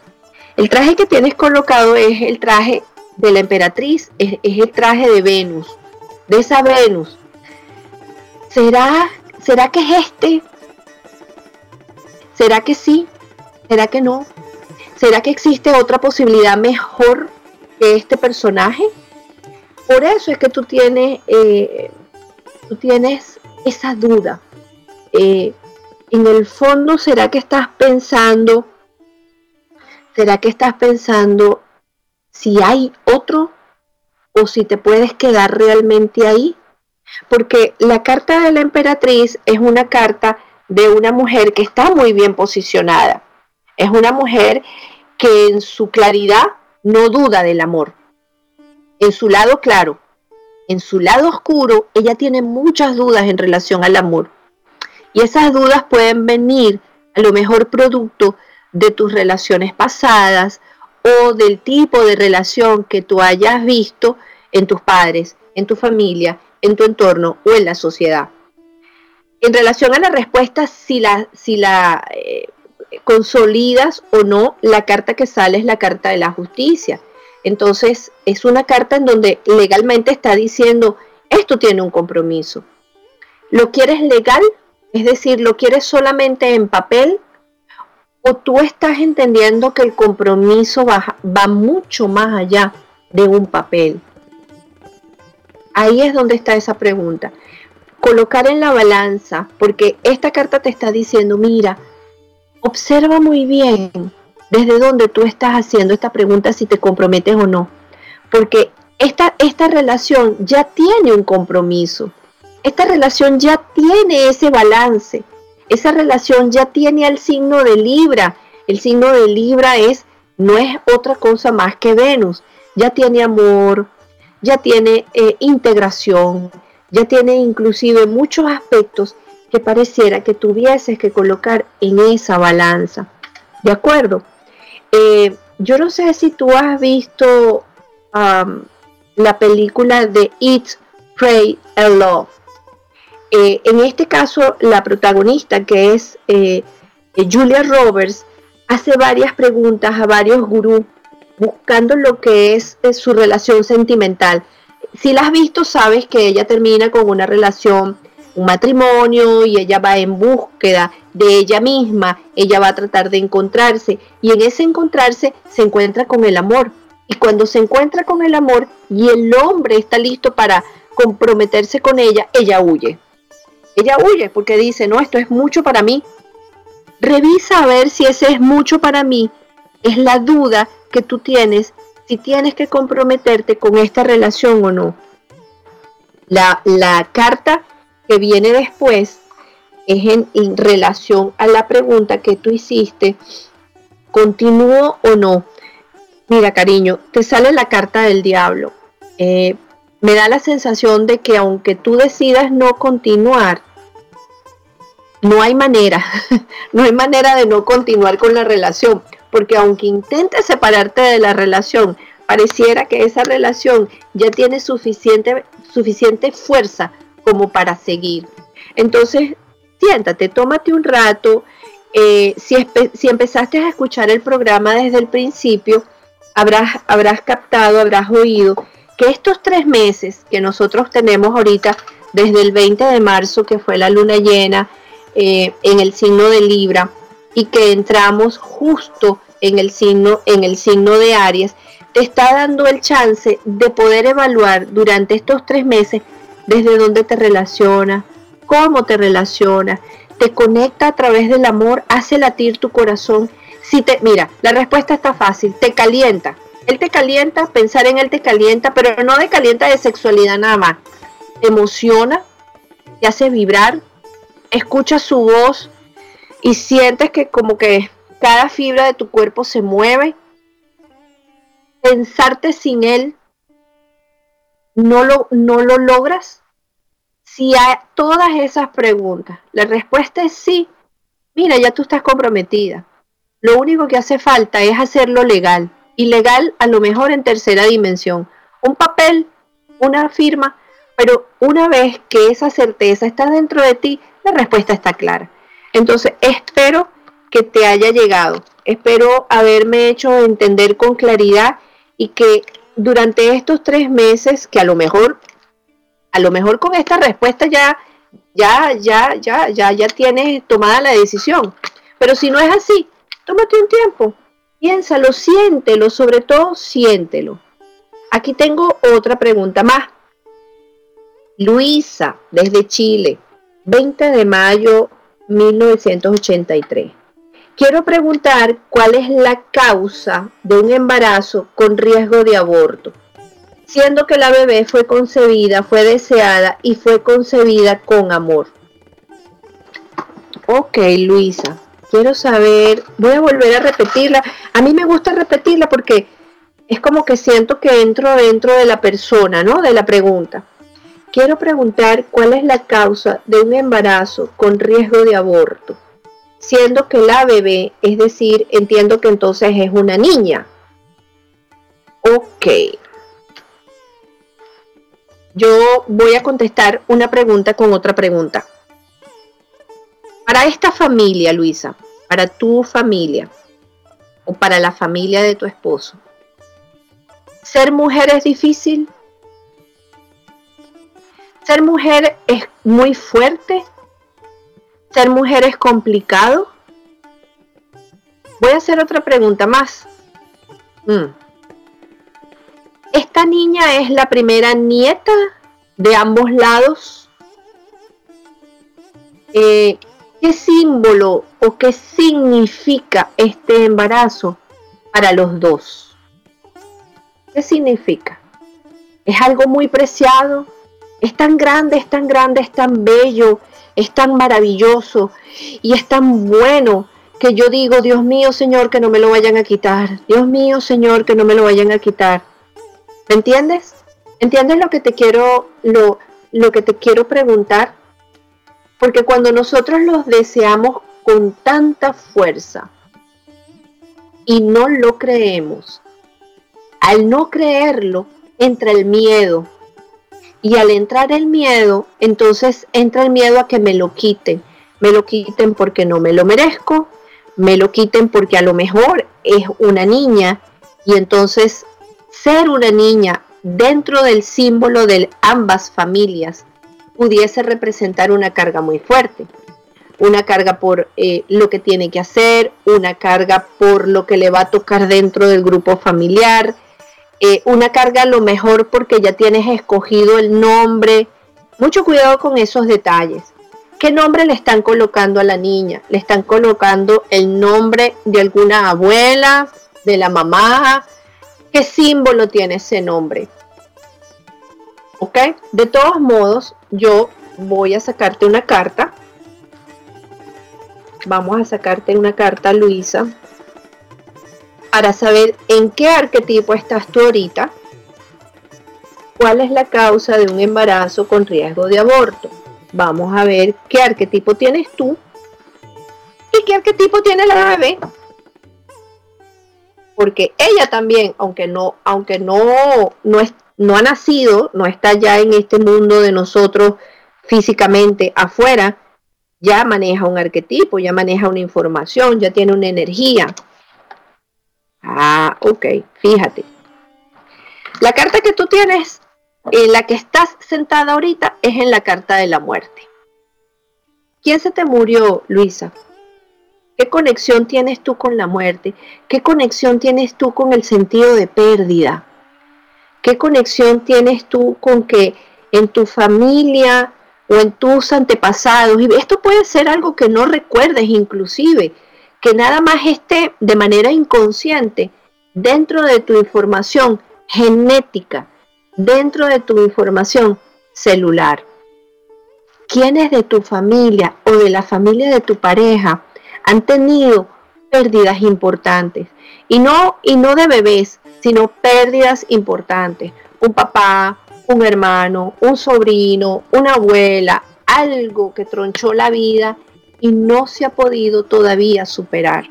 [SPEAKER 2] El traje que tienes colocado es el traje de la emperatriz, es, el traje de Venus, de esa Venus. ¿Será, ¿Será que es este? ¿Será que sí? ¿Será que no? ¿Será que existe otra posibilidad mejor que este personaje? Por eso es que tú tienes, eh, tú tienes esa duda. Eh, en el fondo, ¿será que estás pensando, será que estás pensando si hay otro o si te puedes quedar realmente ahí? Porque la carta de la emperatriz es una carta de una mujer que está muy bien posicionada. Es una mujer que en su claridad no duda del amor. En su lado claro, en su lado oscuro, ella tiene muchas dudas en relación al amor. Y esas dudas pueden venir a lo mejor producto de tus relaciones pasadas o del tipo de relación que tú hayas visto en tus padres, en tu familia, en tu entorno o en la sociedad. En relación a la respuesta, si la, si la eh, consolidas o no, la carta que sale es la carta de la justicia. Entonces, es una carta en donde legalmente está diciendo, esto tiene un compromiso. ¿Lo quieres legal es decir, ¿lo quieres solamente en papel? ¿O tú estás entendiendo que el compromiso va, va mucho más allá de un papel? Ahí es donde está esa pregunta. Colocar en la balanza, porque esta carta te está diciendo, mira, observa muy bien desde dónde tú estás haciendo esta pregunta si te comprometes o no. Porque esta, esta relación ya tiene un compromiso esta relación ya tiene ese balance, esa relación ya tiene el signo de Libra. El signo de Libra es, no es otra cosa más que Venus. Ya tiene amor, ya tiene eh, integración, ya tiene inclusive muchos aspectos que pareciera que tuvieses que colocar en esa balanza. ¿De acuerdo? Eh, yo no sé si tú has visto la película de Eat, Pray and Love. Eh, en este caso, la protagonista, que es eh, Julia Roberts, hace varias preguntas a varios gurús buscando lo que es, su relación sentimental. Si la has visto, sabes que ella termina con una relación, un matrimonio, y ella va en búsqueda de ella misma, ella va a tratar de encontrarse, y en ese encontrarse se encuentra con el amor. Y cuando se encuentra con el amor y el hombre está listo para comprometerse con ella, ella huye. Ella huye porque dice, no, esto es mucho para mí. Revisa a ver si ese es mucho para mí. Es la duda que tú tienes si tienes que comprometerte con esta relación o no. La, la carta que viene después es en, relación a la pregunta que tú hiciste, ¿continúo o no? Mira, cariño, te sale la carta del diablo. Eh, me da la sensación de que aunque tú decidas no continuar, no hay manera, no hay manera de no continuar con la relación, porque aunque intentes separarte de la relación, pareciera que esa relación ya tiene suficiente, suficiente fuerza como para seguir. Entonces, siéntate, tómate un rato. Eh, si, si, empezaste a escuchar el programa desde el principio, habrás, habrás captado, habrás oído que estos tres meses que nosotros tenemos ahorita, desde el 20 de marzo, que fue la luna llena eh, en el signo de Libra, y que entramos justo en el signo, en el signo de Aries, te está dando el chance de poder evaluar durante estos tres meses desde dónde te relaciona, cómo te relaciona, te conecta a través del amor, hace latir tu corazón. Si te, mira, la respuesta está fácil, te calienta. Él te calienta, pensar en él te calienta, pero no de calienta de sexualidad nada más. Te emociona, te hace vibrar, escucha su voz y sientes que como que cada fibra de tu cuerpo se mueve. Pensarte sin él no lo, no lo logras. Si hay todas esas preguntas, la respuesta es sí. Mira, ya tú estás comprometida. Lo único que hace falta es hacerlo legal. Y legal a lo mejor en tercera dimensión. Un papel, una firma, pero una vez que esa certeza está dentro de ti, la respuesta está clara. Entonces, espero que te haya llegado. Espero haberme hecho entender con claridad y que durante estos tres meses, que a lo mejor, a lo mejor con esta respuesta ya, ya, ya, ya, ya, ya tienes tomada la decisión. Pero si no es así, tómate un tiempo, piénsalo, siéntelo, sobre todo siéntelo. Aquí tengo otra pregunta más. Luisa, desde Chile, 20 de mayo 1983. Quiero preguntar cuál es la causa de un embarazo con riesgo de aborto, siendo que la bebé fue concebida, fue deseada y fue concebida con amor. Ok, Luisa, quiero saber, voy a volver a repetirla. A mí me gusta repetirla porque es como que siento que entro dentro de la persona, ¿no? De la pregunta. Quiero preguntar cuál es la causa de un embarazo con riesgo de aborto siendo que la bebé, es decir, entiendo que entonces es una niña. Ok. Yo voy a contestar una pregunta con otra pregunta. Para esta familia, Luisa, para tu familia o para la familia de tu esposo, ¿ser mujer es difícil? ¿Ser mujer es muy fuerte? ¿Ser mujer es complicado? Voy a hacer otra pregunta más. Mm. ¿Esta niña es la primera nieta de ambos lados? Eh, ¿Qué símbolo o qué significa este embarazo para los dos? ¿Qué significa? ¿Es algo muy preciado? ¿Es tan grande, es tan grande, es tan bello, es tan maravilloso y es tan bueno que yo digo, Dios mío, Señor, que no me lo vayan a quitar. Dios mío, Señor, que no me lo vayan a quitar. ¿Me entiendes? ¿Entiendes lo que te quiero lo, lo que te quiero preguntar? Porque cuando nosotros los deseamos con tanta fuerza y no lo creemos, al no creerlo entra el miedo, y al entrar el miedo, entonces entra el miedo a que me lo quiten. Me lo quiten porque no me lo merezco, me lo quiten porque a lo mejor es una niña y entonces ser una niña dentro del símbolo de ambas familias pudiese representar una carga muy fuerte. Una carga por eh, lo que tiene que hacer, una carga por lo que le va a tocar dentro del grupo familiar, eh, una carga a lo mejor porque ya tienes escogido el nombre. Mucho cuidado con esos detalles. ¿Qué nombre le están colocando a la niña? Le están colocando el nombre de alguna abuela, de la mamá, ¿Qué símbolo tiene ese nombre? ¿Ok? De todos modos, yo voy a sacarte una carta. Vamos a sacarte una carta, Luisa, para saber en qué arquetipo estás tú ahorita. ¿Cuál es la causa de un embarazo con riesgo de aborto? Vamos a ver qué arquetipo tienes tú y qué arquetipo tiene la bebé. Porque ella también, aunque no, aunque no, no, es, no ha nacido, no está ya en este mundo de nosotros físicamente afuera, ya maneja un arquetipo, ya maneja una información, ya tiene una energía. Ah, ok, fíjate. La carta que tú tienes, en la que estás sentada ahorita, es en la carta de la muerte. ¿Quién se te murió, Luisa? ¿Qué conexión tienes tú con la muerte? ¿Qué conexión tienes tú con el sentido de pérdida? ¿Qué conexión tienes tú con que en tu familia o en tus antepasados, y esto puede ser algo que no recuerdes inclusive, que nada más esté de manera inconsciente dentro de tu información genética, dentro de tu información celular. ¿Quiénes de tu familia o de la familia de tu pareja han tenido pérdidas importantes? Y no, y no de bebés, sino pérdidas importantes. Un papá, un hermano, un sobrino, una abuela, algo que tronchó la vida y no se ha podido todavía superar.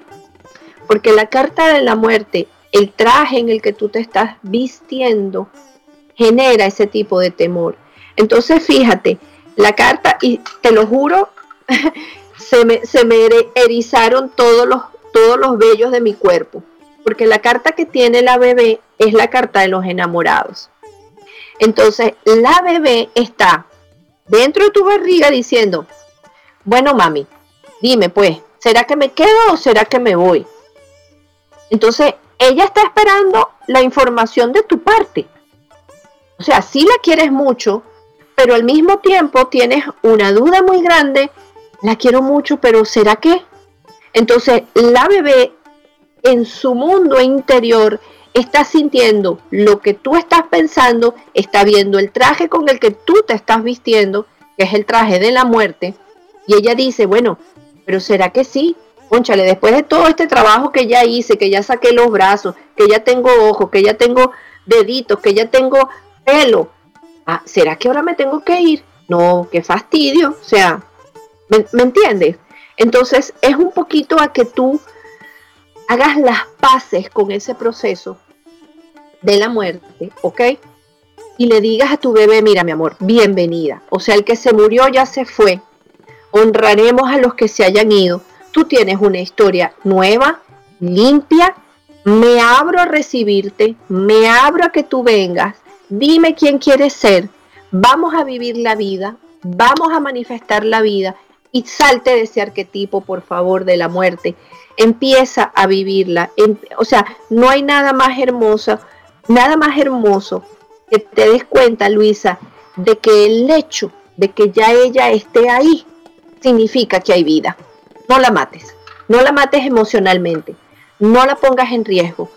[SPEAKER 2] Porque la carta de la muerte, el traje en el que tú te estás vistiendo, genera ese tipo de temor. Entonces fíjate, la carta, y te lo juro, se me, se me erizaron todos los, todos los vellos de mi cuerpo. Porque la carta que tiene la bebé es la carta de los enamorados. Entonces la bebé está dentro de tu barriga diciendo, bueno mami, dime pues, ¿será que me quedo o será que me voy? Entonces, ella está esperando la información de tu parte. O sea, sí la quieres mucho, pero al mismo tiempo tienes una duda muy grande, la quiero mucho, pero ¿será que? Entonces, la bebé en su mundo interior está sintiendo lo que tú estás pensando, está viendo el traje con el que tú te estás vistiendo, que es el traje de la muerte, y ella dice, bueno, pero ¿será que sí? Conchale, después de todo este trabajo que ya hice, que ya saqué los brazos, que ya tengo ojos, que ya tengo deditos, que ya tengo pelo, ah, ¿será que ahora me tengo que ir? No, qué fastidio. O sea, ¿me, ¿me entiendes? Entonces es un poquito a que tú hagas las paces con ese proceso de la muerte, ¿ok? Y le digas a tu bebé, mira mi amor, bienvenida. O sea, el que se murió ya se fue, honraremos a los que se hayan ido. Tú tienes una historia nueva, limpia. Me abro a recibirte, me abro a que tú vengas. Dime quién quieres ser. Vamos a vivir la vida, vamos a manifestar la vida y salte de ese arquetipo, por favor, de la muerte. Empieza a vivirla. O sea, no hay nada más hermoso, nada más hermoso que te des cuenta, Luisa, de que el hecho de que ya ella esté ahí significa que hay vida. No la mates, no la mates emocionalmente, no la pongas en riesgo.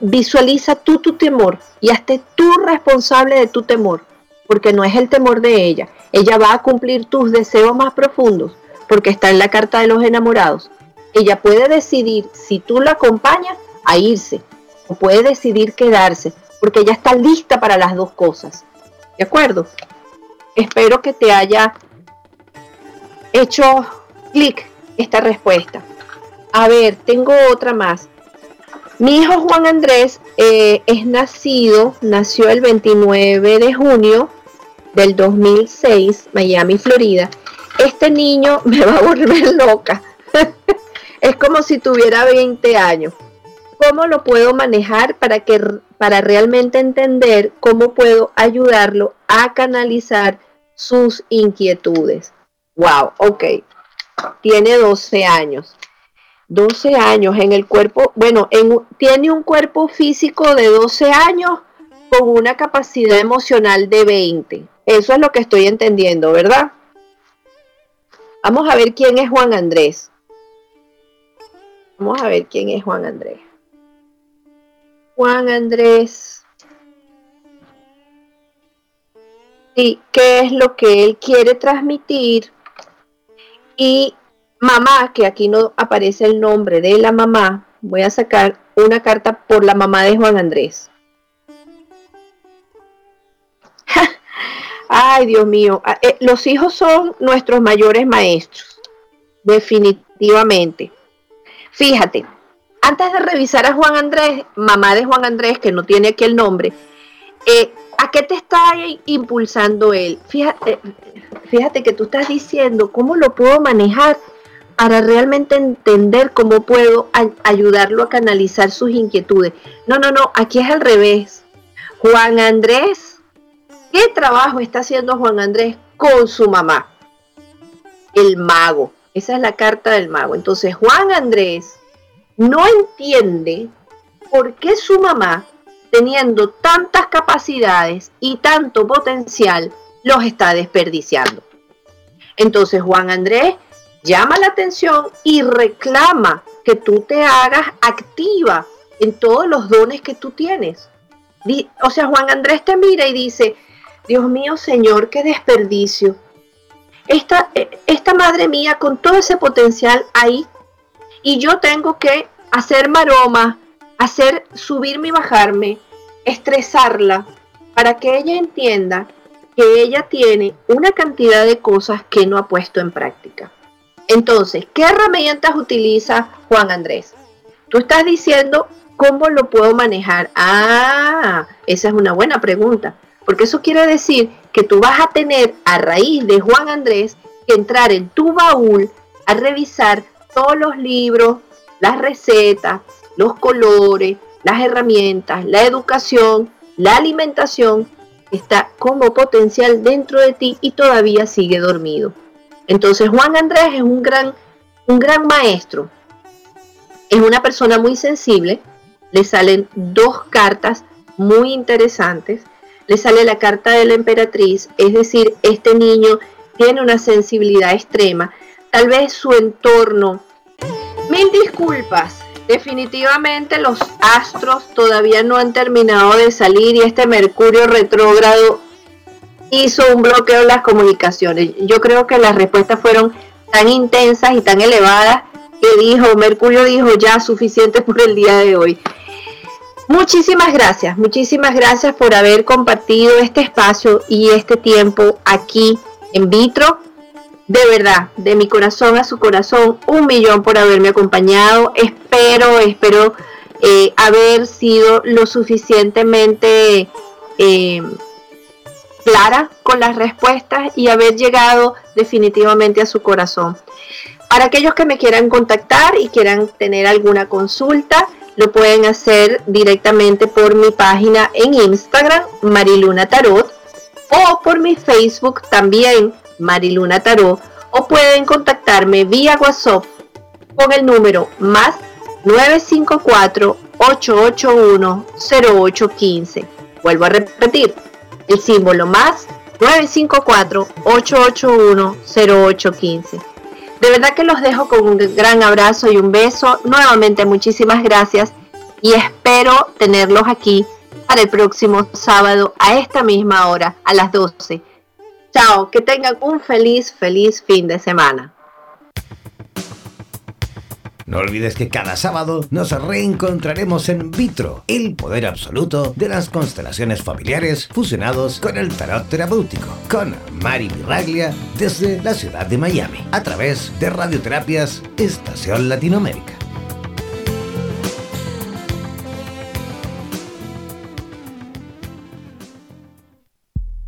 [SPEAKER 2] Visualiza tú tu temor y hazte tú responsable de tu temor, porque no es el temor de ella. Ella va a cumplir tus deseos más profundos, porque está en la carta de los enamorados. Ella puede decidir si tú la acompañas a irse, o puede decidir quedarse, porque ella está lista para las dos cosas. ¿De acuerdo? Espero que te haya hecho clic esta respuesta. A ver, tengo otra más. Mi hijo Juan Andrés eh, es nacido, nació el 29 de junio del 2006, Miami, Florida. Este niño me va a volver loca. es como si tuviera 20 años. ¿Cómo lo puedo manejar para que para realmente entender cómo puedo ayudarlo a canalizar sus inquietudes? Wow, ok. Tiene 12 años. 12 años en el cuerpo, bueno, tiene un cuerpo físico de 12 años con una capacidad emocional de 20. Eso es lo que estoy entendiendo, ¿verdad? Vamos a ver quién es Juan Andrés. Vamos a ver quién es Juan Andrés. Juan Andrés. y qué es lo que él quiere transmitir. Y mamá, que aquí no aparece el nombre de la mamá, voy a sacar una carta por la mamá de Juan Andrés. Ay, Dios mío, ah, eh, los hijos son nuestros mayores maestros, definitivamente. Fíjate, antes de revisar a Juan Andrés, mamá de Juan Andrés, que no tiene aquí el nombre, eh, ¿a qué te está impulsando él? Fíjate, fíjate que tú estás diciendo cómo lo puedo manejar para realmente entender cómo puedo ayudarlo a canalizar sus inquietudes. No, no, no, aquí es al revés. Juan Andrés ¿Qué trabajo está haciendo Juan Andrés con su mamá? El mago. Esa es la carta del mago. Entonces Juan Andrés no entiende por qué su mamá, teniendo tantas capacidades y tanto potencial, los está desperdiciando. Entonces Juan Andrés llama la atención y reclama que tú te hagas activa en todos los dones que tú tienes. O sea, Juan Andrés te mira y dice, Dios mío, Señor, qué desperdicio. Esta, eh, esta madre mía con todo ese potencial ahí y yo tengo que hacer maroma, hacer subirme y bajarme, estresarla para que ella entienda que ella tiene una cantidad de cosas que no ha puesto en práctica. Entonces, ¿qué herramientas utiliza Juan Andrés? Tú estás diciendo cómo lo puedo manejar. Ah, esa es una buena pregunta. Porque eso quiere decir que tú vas a tener a raíz de Juan Andrés que entrar en tu baúl a revisar todos los libros, las recetas, los colores, las herramientas, la educación, la alimentación, está como potencial dentro de ti y todavía sigue dormido. Entonces Juan Andrés es un gran, un gran maestro. Es una persona muy sensible. Le salen dos cartas muy interesantes le sale la carta de la emperatriz, es decir, este niño tiene una sensibilidad extrema, tal vez su entorno. Mil disculpas, definitivamente los astros todavía no han terminado de salir y este Mercurio retrógrado hizo un bloqueo en las comunicaciones. Yo creo que las respuestas fueron tan intensas y tan elevadas que dijo, Mercurio dijo ya suficiente por el día de hoy. Muchísimas gracias, muchísimas gracias por haber compartido este espacio y este tiempo aquí en Vitro. De verdad, de mi corazón a su corazón, un millón por haberme acompañado. Espero, espero eh, haber sido lo suficientemente eh, clara con las respuestas y haber llegado definitivamente a su corazón. Para aquellos que me quieran contactar y quieran tener alguna consulta, lo pueden hacer directamente por mi página en Instagram, Mariluna Tarot, o por mi Facebook también, Mariluna Tarot, o pueden contactarme vía WhatsApp con el número más 954-881-0815. Vuelvo a repetir, el símbolo más 954-881-0815. De verdad que los dejo con un gran abrazo y un beso. Nuevamente muchísimas gracias y espero tenerlos aquí para el próximo sábado a esta misma hora, a las 12. Chao, que tengan un feliz, feliz fin de semana.
[SPEAKER 1] No olvides que cada sábado nos reencontraremos en Vitro, el poder absoluto de las constelaciones familiares fusionados con el tarot terapéutico, con Mari Viraglia desde la ciudad de Miami, a través de Radioterapias Estación Latinoamérica.